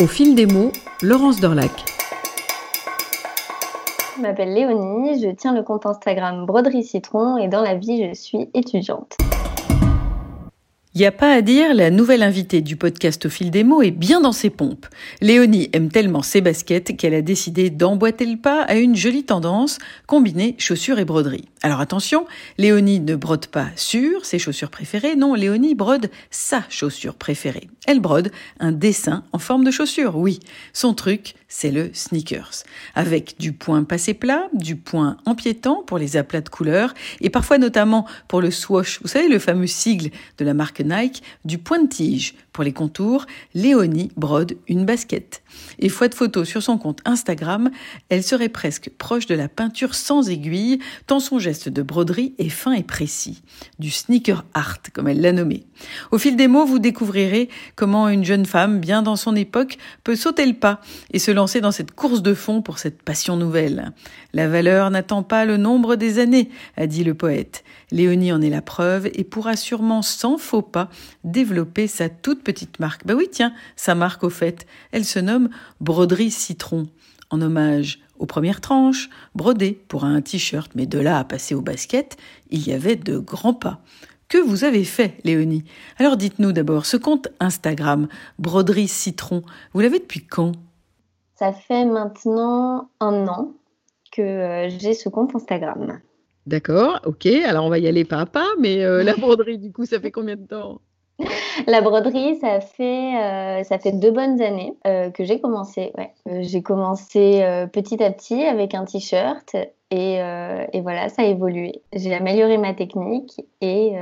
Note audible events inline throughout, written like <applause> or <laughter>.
Au fil des mots, Laurence Dorlac. Je m'appelle Léonie, je tiens le compte Instagram Broderie Citron et dans la vie, je suis étudiante. Il n'y a pas à dire, la nouvelle invitée du podcast Au fil des mots est bien dans ses pompes. Léonie aime tellement ses baskets qu'elle a décidé d'emboîter le pas à une jolie tendance, combiner chaussures et broderie. Alors attention, Léonie ne brode pas sur ses chaussures préférées, non, Léonie brode sa chaussure préférée. Elle brode un dessin en forme de chaussure, oui. Son truc, c'est le sneakers. Avec du point passé plat, du point empiétant pour les aplats de couleurs, et parfois notamment pour le swoosh, vous savez le fameux sigle de la marque Nike, du point de tige pour les contours, Léonie brode une basket. Et fois de photo sur son compte Instagram, elle serait presque proche de la peinture sans aiguille, tant son geste de broderie est fin et précis. Du sneaker art, comme elle l'a nommé. Au fil des mots, vous découvrirez comment une jeune femme, bien dans son époque, peut sauter le pas et se lancer dans cette course de fond pour cette passion nouvelle. La valeur n'attend pas le nombre des années, a dit le poète. Léonie en est la preuve et pourra sûrement sans faux pas développer sa toute petite marque. Bah oui, tiens, sa marque au fait, elle se nomme Broderie Citron, en hommage aux premières tranches, brodées pour un t-shirt, mais de là à passer au basket, il y avait de grands pas. Que vous avez fait, Léonie? Alors dites-nous d'abord, ce compte Instagram, Broderie Citron, vous l'avez depuis quand? Ça fait maintenant un an que euh, j'ai ce compte Instagram. D'accord, ok. Alors on va y aller pas à pas, mais euh, <laughs> la broderie, du coup, ça fait combien de temps? La broderie, ça fait, euh, ça fait deux bonnes années euh, que j'ai commencé. Ouais. j'ai commencé petit à petit avec un t-shirt et, et, voilà, ça a évolué. J'ai amélioré ma technique et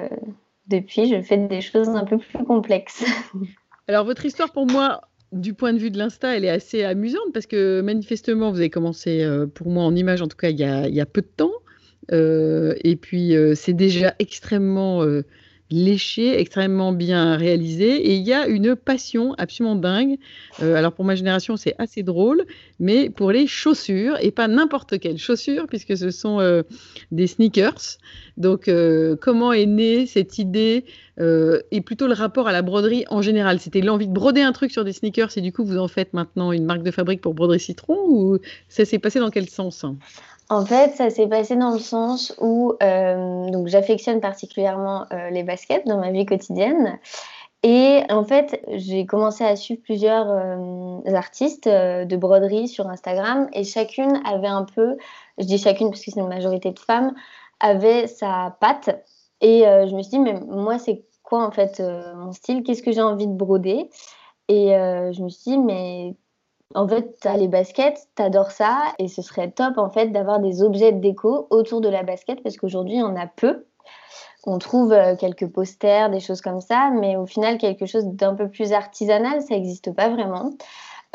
depuis, je fais des choses un peu plus complexes. <laughs> Alors votre histoire pour moi, du point de vue de l'Insta, elle est assez amusante parce que manifestement, vous avez commencé, pour moi en image en tout cas, il y a, il y a peu de temps. Euh, et puis, euh, c'est déjà extrêmement euh, léché, extrêmement bien réalisé. Et il y a une passion absolument dingue. alors, pour ma génération, c'est assez drôle, mais pour les chaussures, et pas n'importe quelle chaussure, puisque ce sont des sneakers. Donc, comment est née cette idée et plutôt le rapport à la broderie en général? C'était l'envie de broder un truc sur des sneakers et du coup, vous en faites maintenant une marque de fabrique pour broderie citron ou ça s'est passé dans quel sens? En fait, ça s'est passé dans le sens où euh, donc j'affectionne particulièrement euh, les baskets dans ma vie quotidienne. Et en fait, j'ai commencé à suivre plusieurs euh, artistes de broderie sur Instagram et chacune avait un peu, je dis chacune parce que c'est une majorité de femmes, avait sa patte. Et je me suis dit, mais moi, c'est quoi en fait mon style? Qu'est-ce que j'ai envie de broder? Et je me suis dit, mais en fait, tu as les baskets, tu adores ça, et ce serait top en fait d'avoir des objets de déco autour de la basket parce qu'aujourd'hui, on a peu. On trouve euh, quelques posters, des choses comme ça, mais au final, quelque chose d'un peu plus artisanal, ça n'existe pas vraiment.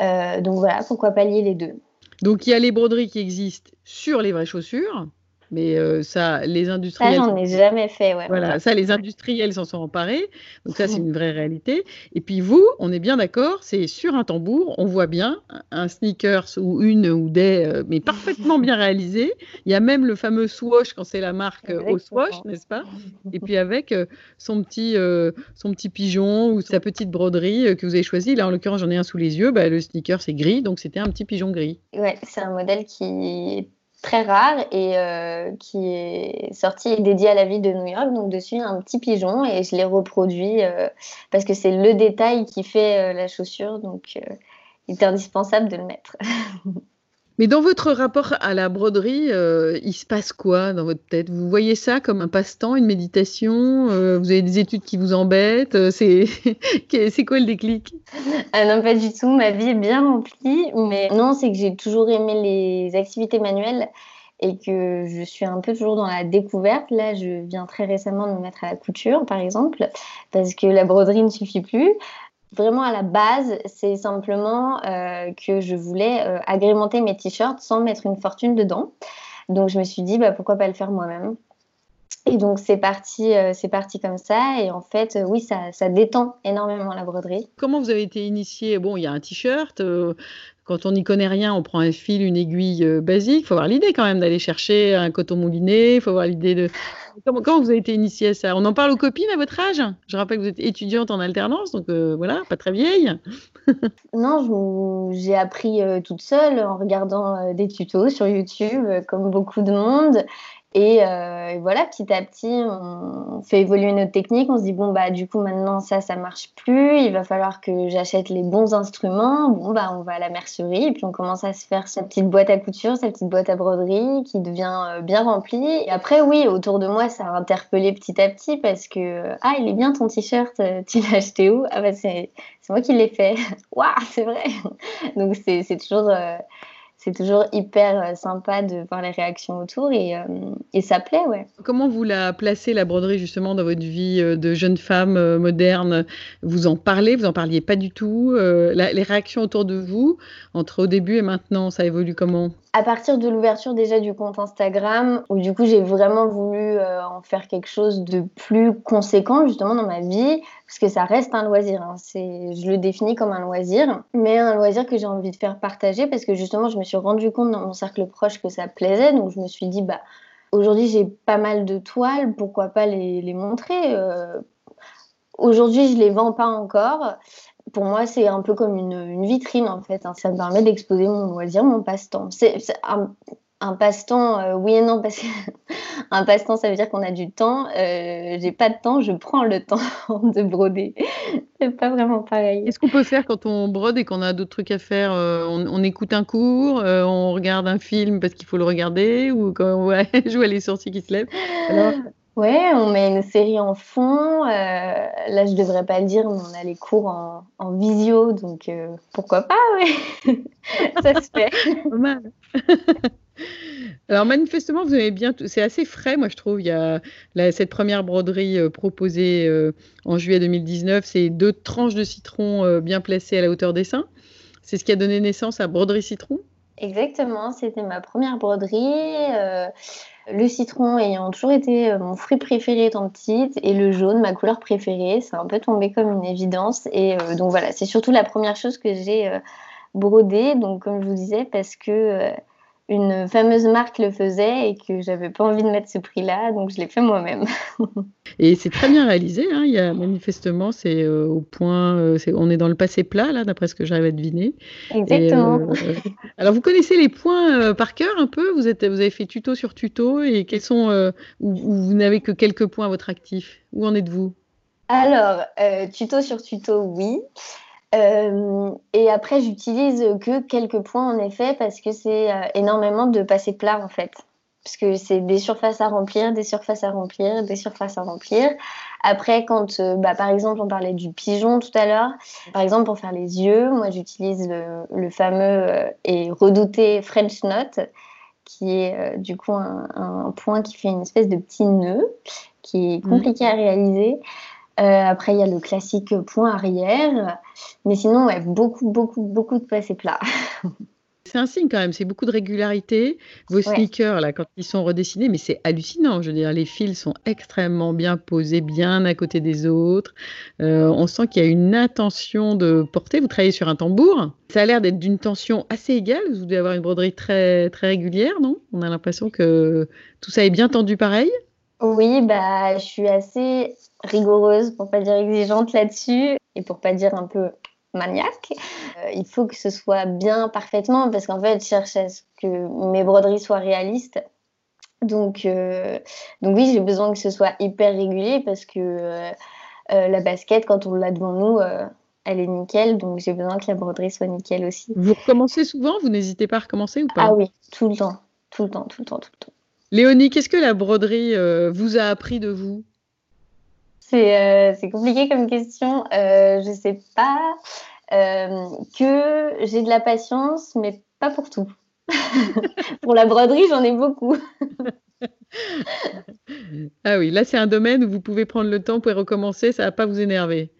Euh, donc voilà, pourquoi pas lier les deux. Donc il y a les broderies qui existent sur les vraies chaussures, mais euh, ça, les industriels. Ça, j'en ai jamais fait, ouais. Voilà, ça, les industriels s'en sont emparés. Donc, ça, c'est <laughs> une vraie réalité. Et puis, vous, on est bien d'accord, c'est sur un tambour, on voit bien un sneakers ou une ou des, euh, mais parfaitement bien réalisé. Il y a même le fameux swoosh quand c'est la marque euh, au swoosh, n'est-ce pas? Et puis, avec son, petit, son petit pigeon ou sa petite broderie que vous avez choisi. Là, en l'occurrence, j'en ai un sous les yeux. Bah, le sneaker, c'est gris, donc c'était un petit pigeon gris. Ouais, c'est un modèle qui très rare et euh, qui est sorti et dédié à la ville de New York. Donc dessus, un petit pigeon et je l'ai reproduit euh, parce que c'est le détail qui fait euh, la chaussure. Donc il est indispensable de le mettre. <laughs> Mais dans votre rapport à la broderie, euh, il se passe quoi dans votre tête? Vous voyez ça comme un passe-temps, une méditation? Euh, Vous avez des études qui vous embêtent? Euh, <laughs> C'est quoi le déclic? Ah Non, pas du tout. Ma vie est bien remplie. Mais non, c'est que j'ai toujours aimé les activités manuelles et que je suis un peu toujours dans la découverte. Là, je viens très récemment de me mettre à la couture, par exemple, parce que la broderie ne suffit plus vraiment à la base, c'est simplement euh, que je voulais euh, agrémenter mes t-shirts sans mettre une fortune dedans. Donc je me suis dit bah, pourquoi pas le faire moi-même. Et donc c'est parti, euh, parti comme ça. Et en fait, oui, ça, ça, détend énormément la broderie. Comment vous avez été initiée? Bon, il y a un t-shirt. Quand on n'y connaît rien, on prend un fil, une aiguille basique. Il faut avoir l'idée quand même d'aller chercher un coton mouliné. Il faut avoir l'idée de. <laughs> Comment, vous avez été initiée à ça? On en parle aux copines à votre âge? Je rappelle que vous êtes étudiante en alternance, donc voilà, pas très vieille. <laughs> non, j'ai appris toute seule en regardant des tutos sur YouTube, comme beaucoup de monde. Euh, et, voilà, petit à petit, on fait évoluer notre technique. On se dit, bon, bah, du coup, maintenant, ça, ça marche plus. Il va falloir que j'achète les bons instruments. Bon, bah, on va à la mercerie. Et puis, on commence à se faire sa petite boîte à couture, sa petite boîte à broderie qui devient euh, bien remplie. Et après, oui, autour de moi, ça a interpellé petit à petit parce que, ah, il est bien ton t-shirt. Euh, tu l'as acheté où? Ah, bah, c'est moi qui l'ai fait. <laughs> Waouh, c'est vrai. Donc, c'est toujours c'est toujours hyper euh, sympa de voir les réactions autour et, euh, et, ça plaît, ouais. Comment vous la placez, la broderie, justement, dans votre vie euh, de jeune femme moderne? Vous en parlez, vous en parliez pas du tout Les réactions autour de vous, entre au début et maintenant, ça évolue comment? À partir de l'ouverture déjà du compte Instagram, où du coup j'ai vraiment voulu en faire quelque chose de plus conséquent justement dans ma vie, parce que ça reste un loisir. Hein. je le définis comme un loisir, mais un loisir que j'ai envie de faire partager, parce que justement je me suis rendu compte dans mon cercle proche que ça plaisait, donc je me suis dit bah aujourd'hui j'ai pas mal de toiles, pourquoi pas les, montrer. Euh. aujourd'hui je les vends pas encore, pour moi, c'est un peu comme une, vitrine en fait. Hein. Ça me permet d'exposer mon loisir, mon passe-temps. C'est un, passe-temps, euh, oui et non, parce qu'un <laughs> passe-temps, ça veut dire qu'on a du temps. Euh, j'ai pas de temps, je prends le temps <laughs> de broder. c'est pas vraiment pareil. Qu'est-ce qu'on peut faire quand on brode et qu'on a d'autres trucs à faire euh, on, écoute un cours, on regarde un film parce qu'il faut le regarder, ou quand on voit, jouer les sourcils qui se lèvent. Ouais, on met une série en fond. Euh, là, je devrais pas le dire, mais on a les cours en, en visio, donc euh, pourquoi pas, ouais. <laughs> Ça se fait. <laughs> <laughs> Alors manifestement, vous avez bien, c'est assez frais, moi je trouve. Il y a cette première broderie euh, proposée en juillet 2019, c'est deux tranches de citron bien placées à la hauteur des seins. C'est ce qui a donné naissance à Broderie Citron. Exactement, c'était ma première broderie. Le citron ayant toujours été euh, mon fruit préféré étant petite et le jaune ma couleur préférée, c'est un peu tombé comme une évidence. Et euh, donc voilà, c'est surtout la première chose que j'ai euh, brodée. Donc comme je vous disais, parce que une fameuse marque le faisait et que j'avais pas envie de mettre ce prix-là, donc je l'ai fait moi-même. <laughs> et c'est très bien réalisé. Hein. Il y a manifestement, c'est euh, au point, euh, on est dans le passé plat là, d'après ce que j'arrive à deviner. Exactement. Euh, alors vous connaissez les points par cœur un peu? Vous êtes, vous avez fait tuto sur tuto et quels sont ou, vous n'avez que quelques points à votre actif? Où en êtes-vous? Alors, tuto sur tuto, oui. Euh, et après, j'utilise que quelques points en effet parce que c'est euh, énormément de passer plat en fait. Parce que c'est des surfaces à remplir, des surfaces à remplir, des surfaces à remplir. Après, quand, euh, bah, par exemple, on parlait du pigeon tout à l'heure, par exemple, pour faire les yeux, moi j'utilise le, fameux et redouté French Knot, qui est du coup un, un, point qui fait une espèce de petit nœud, qui est mmh. compliqué à réaliser. Euh, après, il y a le classique point arrière. Mais sinon, ouais, beaucoup, beaucoup, beaucoup de passés plats. <laughs> C'est un signe quand même, c'est beaucoup de régularité. Vos sneakers, là, quand ils sont redessinés, mais c'est hallucinant. Je veux dire, les fils sont extrêmement bien posés, bien à côté des autres. Euh, on sent qu'il y a une intention de porter. Vous travaillez sur un tambour. Ça a l'air d'être d'une tension assez égale. Vous devez avoir une broderie très, très régulière, non? On a l'impression que tout ça est bien tendu pareil. Oui, bah, je suis assez rigoureuse, pour pas dire exigeante là-dessus, et pour pas dire un peu maniaque. Euh, il faut que ce soit bien parfaitement, parce qu'en fait, je cherche à ce que mes broderies soient réalistes. Donc, euh, donc oui, j'ai besoin que ce soit hyper régulier, parce que euh, la basket, quand on l'a devant nous, elle est nickel, donc j'ai besoin que la broderie soit nickel aussi. Vous recommencez souvent? Vous n'hésitez pas à recommencer ou pas? Ah oui, tout le temps, tout le temps, tout le temps, tout le temps. Léonie, qu'est-ce que la broderie euh, vous a appris de vous? Euh, C'est compliqué comme question. Euh, je ne sais pas. que j'ai de la patience, mais pas pour tout. <laughs> pour la broderie, j'en ai beaucoup. <laughs> ah oui, là c'est un domaine où vous pouvez prendre le temps, pour recommencer, ça ne va pas vous énerver.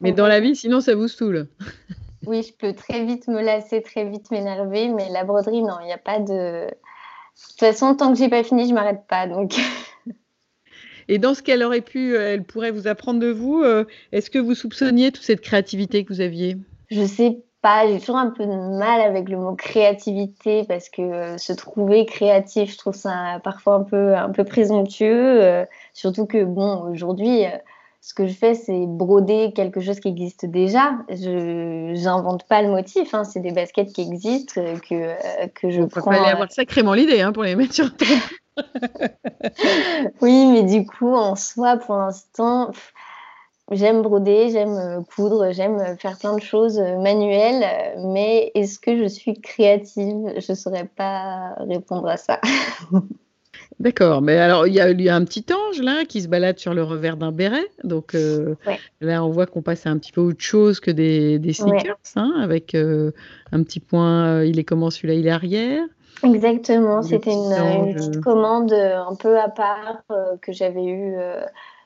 Mais dans la vie, sinon ça vous saoule. oui, je peux très vite me lasser, très vite m'énerver, mais la broderie, non, il n'y a pas de. De toute façon, tant que j'ai pas fini, je m'arrête pas. Donc. Et dans ce qu'elle aurait pu, euh, elle pourrait vous apprendre de vous, euh, est-ce que vous soupçonniez toute cette créativité que vous aviez? Je sais pas pas, j'ai toujours un peu de mal avec le mot créativité parce que euh, se trouver créatif, je trouve ça parfois un peu, un peu présomptueux. Euh, surtout que, bon, aujourd'hui, euh, ce que je fais, c'est broder quelque chose qui existe déjà. Je n'invente pas le motif, hein, c'est des baskets qui existent que, que je prends. Il fallait avoir sacrément l'idée hein, pour les mettre sur <laughs> <laughs> Oui, mais du coup, en soi, pour l'instant J'aime broder, j'aime euh, coudre, j'aime euh, faire plein de choses euh, manuelles, mais est-ce que je suis créative? Je ne saurais pas répondre à ça. <laughs> D'accord, mais alors il y, a, un petit là qui se balade sur le revers d'un béret, donc là on voit qu'on passe à un petit peu autre chose que des, sneakers, hein, avec un petit point, il est comment celui-là? Il est arrière? Exactement, c'était une, petite commande un peu à part que j'avais eue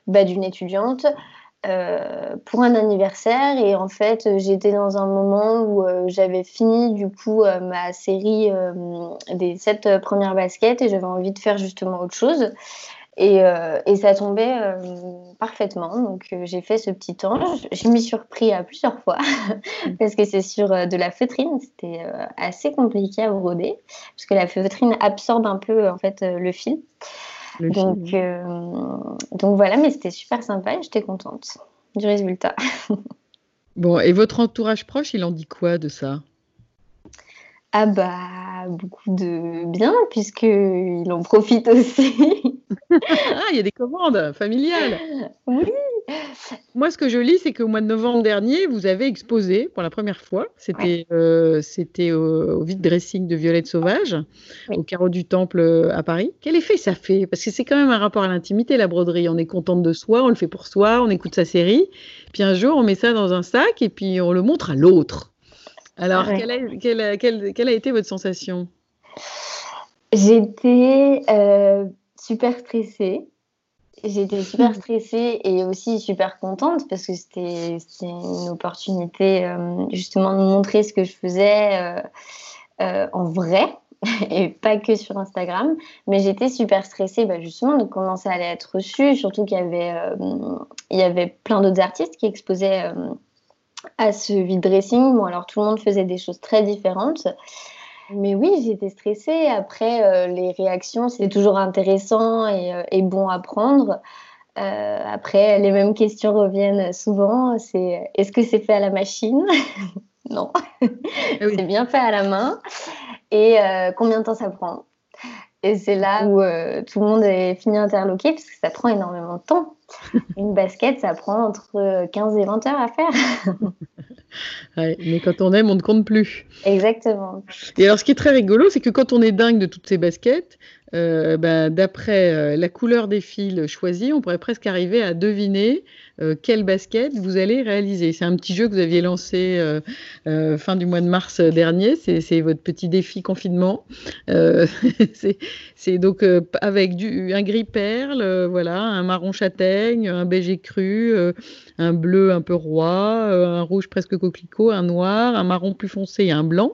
bah, d'une étudiante. Euh, pour un anniversaire. Et en fait j'étais dans un moment où euh, j'avais fini du coup euh, ma série des sept premières baskets et j'avais envie de faire justement autre chose et, et ça tombait parfaitement. Donc j'ai fait ce petit ange je m'y suis surpris à plusieurs fois. <laughs> Parce que c'est sur de la feutrine. C'était assez compliqué à broder. Parce que la feutrine absorbe un peu en fait le fil. Donc, euh, donc voilà, mais c'était super sympa et j'étais contente du résultat. <laughs> bon, et votre entourage proche, il en dit quoi de ça? Ah bah beaucoup de bien puisqu'il en profite aussi. <laughs> ah, il y a des commandes familiales. Oui, moi, ce que je lis, c'est qu'au mois de novembre dernier, vous avez exposé pour la première fois. C'était euh, au, vide dressing de Violette Sauvage, au carreau du Temple euh, à Paris. Quel effet ça fait? Parce que c'est quand même un rapport à l'intimité, la broderie. On est contente de soi, on le fait pour soi, on écoute sa série. Puis un jour, on met ça dans un sac et puis on le montre à l'autre. Alors, quelle, a, quelle, a, été votre sensation? J'étais euh, super stressée. J'étais super <laughs> stressée et aussi super contente parce que c'était une opportunité euh, justement de montrer ce que je faisais euh, euh, en vrai <laughs> et pas que sur Instagram. Mais j'étais super stressée bah, justement de comment ça allait être reçu, surtout qu'il y avait, il y avait plein d'autres artistes qui exposaient à ce vide dressing. Bon, alors tout le monde faisait des choses très différentes. Mais oui, j'étais stressée. Après, euh, les réactions, c'est toujours intéressant et, euh, bon à prendre. Euh, après, les mêmes questions reviennent souvent. C'est est-ce que c'est fait à la machine? <laughs> Non, ah c'est bien fait à la main. Et combien de temps ça prend? Et c'est là où tout le monde est fini interloqué parce que ça prend énormément de temps. <laughs> Une basket, ça prend entre 15 et 20 heures à faire. <laughs> mais quand on aime, on ne compte plus. Exactement. Et alors, ce qui est très rigolo, c'est que quand on est dingue de toutes ces baskets, euh, ben, d'après euh, la couleur des fils choisis, on pourrait presque arriver à deviner euh, quelle basket vous allez réaliser. C'est un petit jeu que vous aviez lancé fin du mois de mars dernier. C'est votre petit défi confinement. <laughs> c'est donc avec du, un gris perle, voilà, un marron châtaigne, un beige cru, un bleu un peu roi, un rouge presque coquelicot, un noir, un marron plus foncé et un blanc.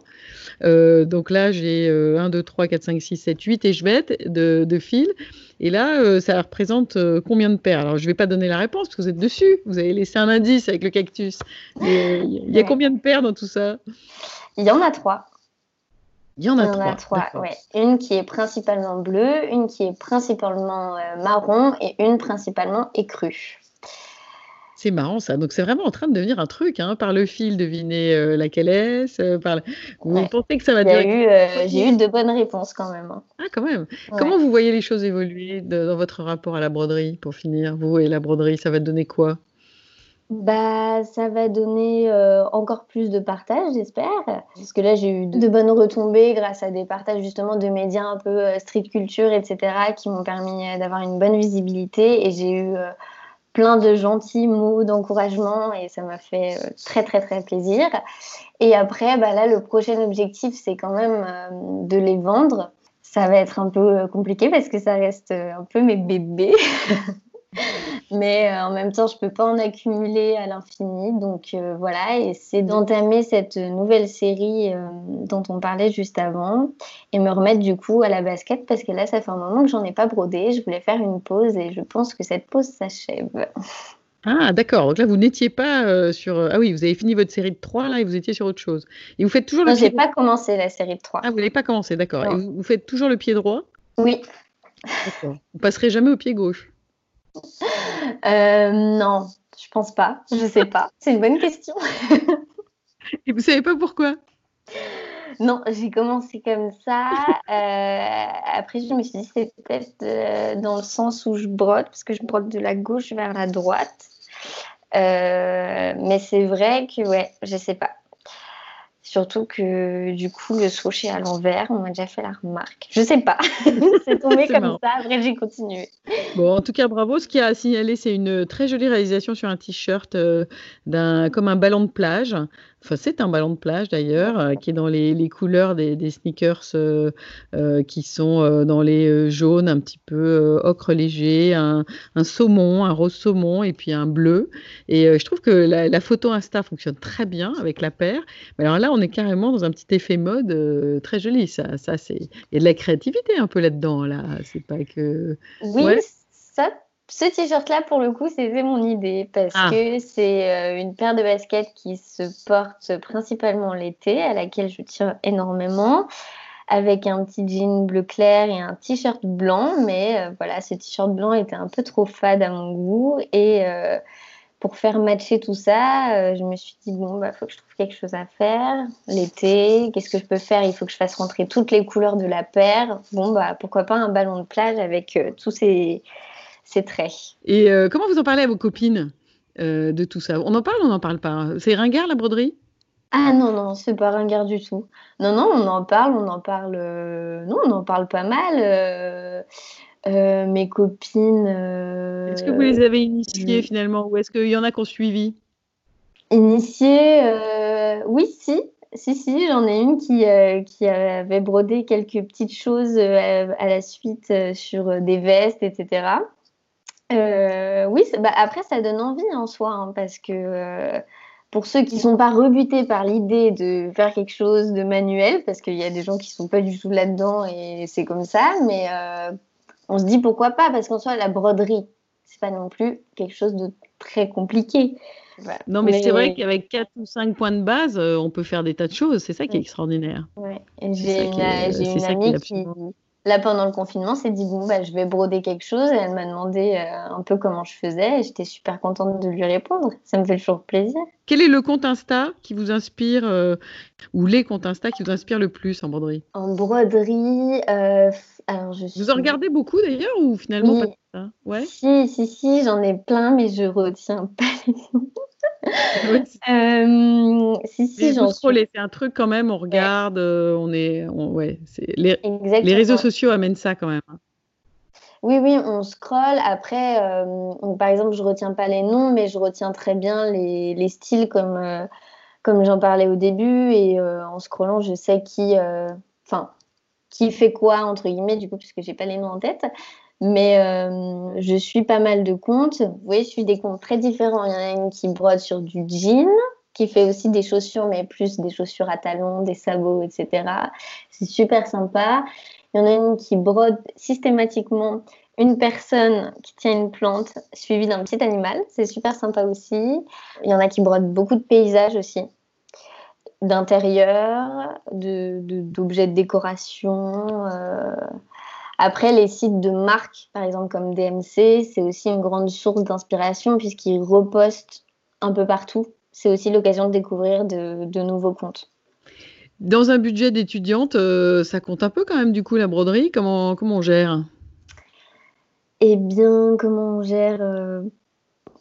donc là, j'ai 1, 2, 3, 4, 5, 6, 7, 8 et de, fils. Et là, euh, ça représente euh, combien de paires? Alors, je ne vais pas donner la réponse parce que vous êtes dessus. Vous avez laissé un indice avec le cactus. Il y a combien de paires dans tout ça? Il y en a trois. Il y en a trois. trois Une qui est principalement bleue, une qui est principalement euh, marron et une principalement écrue. C'est marrant ça. Donc c'est vraiment en train de devenir un truc, hein, par le fil, deviner euh, laquelle est-ce. Euh, par... Vous pensez que ça va dire euh, J'ai eu de bonnes réponses quand même. Hein. Ah quand même. Comment vous voyez les choses évoluer dans votre rapport à la broderie pour finir Vous et la broderie, ça va donner quoi? Bah, ça va donner encore plus de partage, j'espère. Parce que là, j'ai eu de bonnes retombées grâce à des partages justement de médias un peu street culture, etc., qui m'ont permis d'avoir une bonne visibilité. Et j'ai eu plein de gentils mots d'encouragement et ça m'a fait euh, très très très plaisir. Et après, bah là, le prochain objectif, c'est quand même euh, de les vendre. Ça va être un peu euh, compliqué parce que ça reste un peu mes bébés. <laughs> Mais euh, en même temps, je peux pas en accumuler à l'infini. Donc euh, voilà, et c'est d'entamer cette nouvelle série euh, dont on parlait juste avant et me remettre du coup à la basket parce que là, ça fait un moment que j'en ai pas brodé. Je voulais faire une pause et je pense que cette pause s'achève. Ah, d'accord. Donc là, vous n'étiez pas euh, sur. Ah oui, vous avez fini votre série de 3 là et vous étiez sur autre chose. Et vous faites toujours le. Non, j'ai pas commencé la série de 3. Ah, vous n'avez pas commencé, d'accord. Et vous, faites toujours le pied droit? Oui. D'accord. Vous passerez jamais au pied gauche? <laughs> euh, Non, je pense pas. Je sais pas. <laughs> C'est une bonne question. <laughs> et vous savez pas pourquoi? Non, j'ai commencé comme ça. Euh, après, je me suis dit, c'est peut-être euh, dans le sens où je brode, parce que je brode de la gauche vers la droite. Mais c'est vrai que, ouais, je sais pas. Surtout que du coup, le swoosh à l'envers, on m'a déjà fait la remarque. Je sais pas. <laughs> c'est tombé comme ça. Après, j'ai continué. Bon, en tout cas, bravo. Ce qui a signalé, c'est une très jolie réalisation sur un t-shirt d'un comme un ballon de plage. Enfin, c'est un ballon de plage d'ailleurs, euh, qui est dans les, les couleurs des, des sneakers euh, euh, qui sont dans les jaunes, un petit peu ocre léger, un, un, saumon, un rose saumon et puis un bleu. Et je trouve que la, la, photo Insta fonctionne très bien avec la paire. Mais alors là, on est carrément dans un petit effet mode très joli. Ça, ça c'est il y a de la créativité un peu là-dedans. Là, c'est pas que. Oui, ouais. ça ce t-shirt-là, pour le coup, c'était mon idée parce ah. que c'est euh, une paire de baskets qui se porte principalement l'été, à laquelle je tiens énormément, avec un petit jean bleu clair et un t-shirt blanc. Mais euh, voilà, ce t-shirt blanc était un peu trop fade à mon goût. Et euh, pour faire matcher tout ça, euh, je me suis dit, bon, bah, faut que je trouve quelque chose à faire. L'été, qu'est-ce que je peux faire? Il faut que je fasse rentrer toutes les couleurs de la paire. Bon, bah, pourquoi pas un ballon de plage avec tous ces c'est très. Et euh, comment vous en parlez à vos copines euh, de tout ça? On en parle ou on n'en parle pas? C'est ringard la broderie? Ah non, non, c'est pas ringard du tout. Non, non, on en parle, on en parle. Euh... Non, on en parle pas mal. Euh... Mes copines. Euh, est-ce que vous les avez initiées finalement? Ou est-ce qu'il y en a qui ont suivi? Initiées, oui, si. Si, si, j'en ai une qui, qui avait brodé quelques petites choses à la suite sur des vestes, etc. Euh, oui, bah, après, ça donne envie en soi, hein, parce que euh, pour ceux qui ne sont pas rebutés par l'idée de faire quelque chose de manuel, parce qu'il y a des gens qui ne sont pas du tout là-dedans et c'est comme ça, mais euh, on se dit pourquoi pas, parce qu'en soi, la broderie, c'est pas non plus quelque chose de très compliqué. Voilà. Non, mais, mais... c'est vrai qu'avec 4 ou 5 points de base, on peut faire des tas de choses. C'est ça qui est extraordinaire. Ouais. J'ai une, une amie qui, là, pendant le confinement, s'est dit bon, bah, je vais broder quelque chose. Et elle m'a demandé euh, un peu comment je faisais. Et j'étais super contente de lui répondre. Ça me fait toujours plaisir. Quel est le compte Insta qui vous inspire, euh, ou les comptes Insta qui vous inspirent le plus en broderie? En broderie, euh, alors je suis... Vous en regardez beaucoup d'ailleurs, ou finalement oui. pas ça? Ouais Si, si, si, j'en ai plein, mais je retiens pas <laughs> les noms. oui. euh, si, si, j'en suis... C'est un truc quand même, on regarde, ouais. euh, on est. On, ouais, les, les, réseaux sociaux amènent ça quand même. hein. Oui, oui, on scrolle. Après, euh, par exemple, je retiens pas les noms, mais je retiens très bien les, les styles comme, euh, comme j'en parlais au début. Et en scrollant, je sais qui, enfin, qui fait quoi, entre guillemets, du coup, puisque j'ai pas les noms en tête. Mais je suis pas mal de comptes. Vous voyez, je suis des comptes très différents. Il y en a une qui brode sur du jean, qui fait aussi des chaussures, mais plus des chaussures à talons, des sabots, etc. C'est super sympa. Il y en a une qui brode systématiquement une personne qui tient une plante suivie d'un petit animal. C'est super sympa aussi. Il y en a qui brodent beaucoup de paysages aussi, d'intérieur, d'objets de, de, décoration. Euh... Après, les sites de marques, par exemple comme DMC, c'est aussi une grande source d'inspiration puisqu'ils repostent un peu partout. C'est aussi l'occasion de découvrir de, de nouveaux comptes. Dans un budget d'étudiante, euh, ça compte un peu quand même du coup la broderie. Comment, comment on gère? Eh bien, comment on gère euh,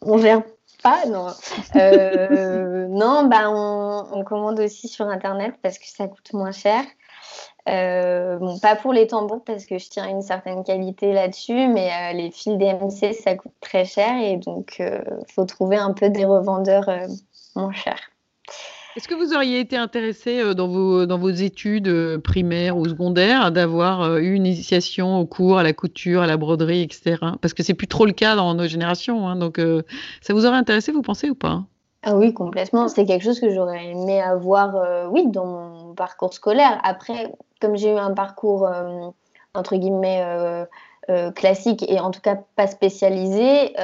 On gère pas, non. Euh, non, bah on, commande aussi sur internet parce que ça coûte moins cher. bon, pas pour les tambours parce que je tiens une certaine qualité là-dessus, mais les fils DMC ça coûte très cher et donc il faut trouver un peu des revendeurs moins chers. Est-ce que vous auriez été intéressé euh, dans vos, dans vos études euh, primaires ou secondaires d'avoir euh, eu une initiation au cours, à la couture, à la broderie, etc. Parce que c'est plus trop le cas dans nos générations. Hein, donc, euh, ça vous aurait intéressé, vous pensez ou pas? Ah oui, complètement. C'est quelque chose que j'aurais aimé avoir, euh, oui, dans mon parcours scolaire. Après, comme j'ai eu un parcours, euh, entre guillemets, classique et en tout cas pas spécialisé,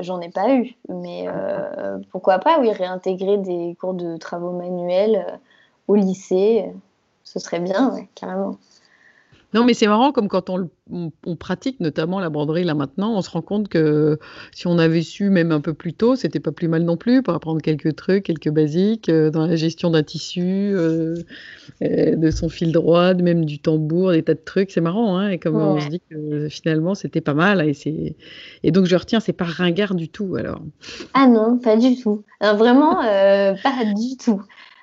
j'en ai pas eu. Mais pourquoi pas, oui, réintégrer des cours de travaux manuels au lycée, ce serait bien, carrément. Non, mais c'est marrant, comme quand on, pratique notamment la broderie là maintenant, on se rend compte que si on avait su même un peu plus tôt, c'était pas plus mal non plus pour apprendre quelques trucs, quelques basiques euh, dans la gestion d'un tissu, euh, euh, de son fil droit, même du tambour, des tas de trucs. C'est marrant, hein, et comme on se dit que finalement c'était pas mal. Et, et donc je retiens, c'est pas ringard du tout alors. Ah non, pas du tout. vraiment, pas du tout.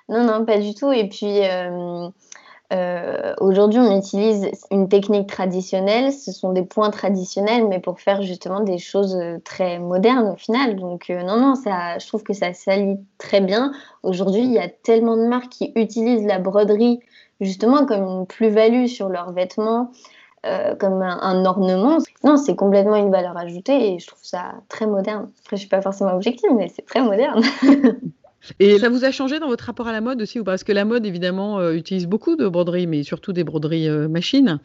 Non, non, pas du tout. Et puis. Euh, aujourd'hui, on utilise une technique traditionnelle, ce sont des points traditionnels, mais pour faire justement des choses euh, très modernes au final. Donc, euh, non, non, ça, je trouve que ça s'allie très bien. Aujourd'hui, il y a tellement de marques qui utilisent la broderie justement comme une plus-value sur leurs vêtements, comme un, ornement. Non, c'est complètement une valeur ajoutée et je trouve ça très moderne. Après, je suis pas forcément objective, mais c'est très moderne. <laughs> Et ça vous a changé dans votre rapport à la mode aussi ou Parce que la mode, évidemment, euh, utilise beaucoup de broderies, mais surtout des broderies euh, machines,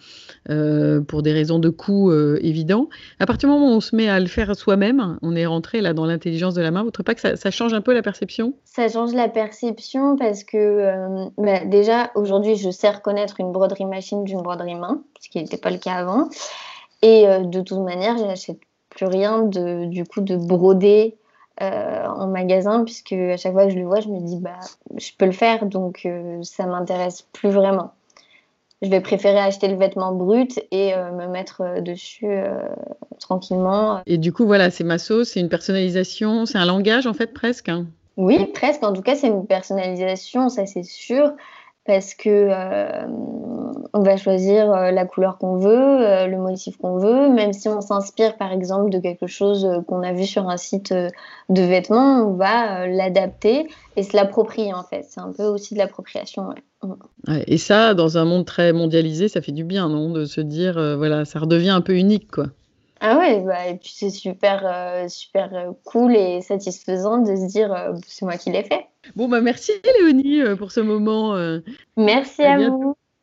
euh, pour des raisons de coût évidents. À partir du moment où on se met à le faire soi-même, on est rentré là dans l'intelligence de la main. Vous trouvez pas que ça, change un peu la perception? Ça change la perception parce que bah, déjà, aujourd'hui, je sais reconnaître une broderie machine d'une broderie main, ce qui n'était pas le cas avant. Et de toute manière, je n'achète plus rien de, du coup de broder euh, en magasin, puisque à chaque fois que je le vois, je me dis, bah, je peux le faire, donc euh, ça m'intéresse plus vraiment. Je vais préférer acheter le vêtement brut et euh, me mettre dessus tranquillement. Et du coup, voilà, c'est ma sauce, c'est une personnalisation, c'est un langage en fait presque. Hein. Oui, presque. En tout cas, c'est une personnalisation, ça c'est sûr parce que euh, on va choisir euh, la couleur qu'on veut, euh, le motif qu'on veut, même si on s'inspire par exemple de quelque chose qu'on a vu sur un site de vêtements, on va l'adapter et se l'approprier en fait. C'est un peu aussi de l'appropriation. Mm. et ça, dans un monde très mondialisé, ça fait du bien, non De se dire, voilà, ça redevient un peu unique, quoi. Ah ouais, bah, et puis c'est super, euh, super euh, cool et satisfaisant de se dire euh, c'est moi qui l'ai fait. Bon, bah merci Léonie pour ce moment. Merci à, vous.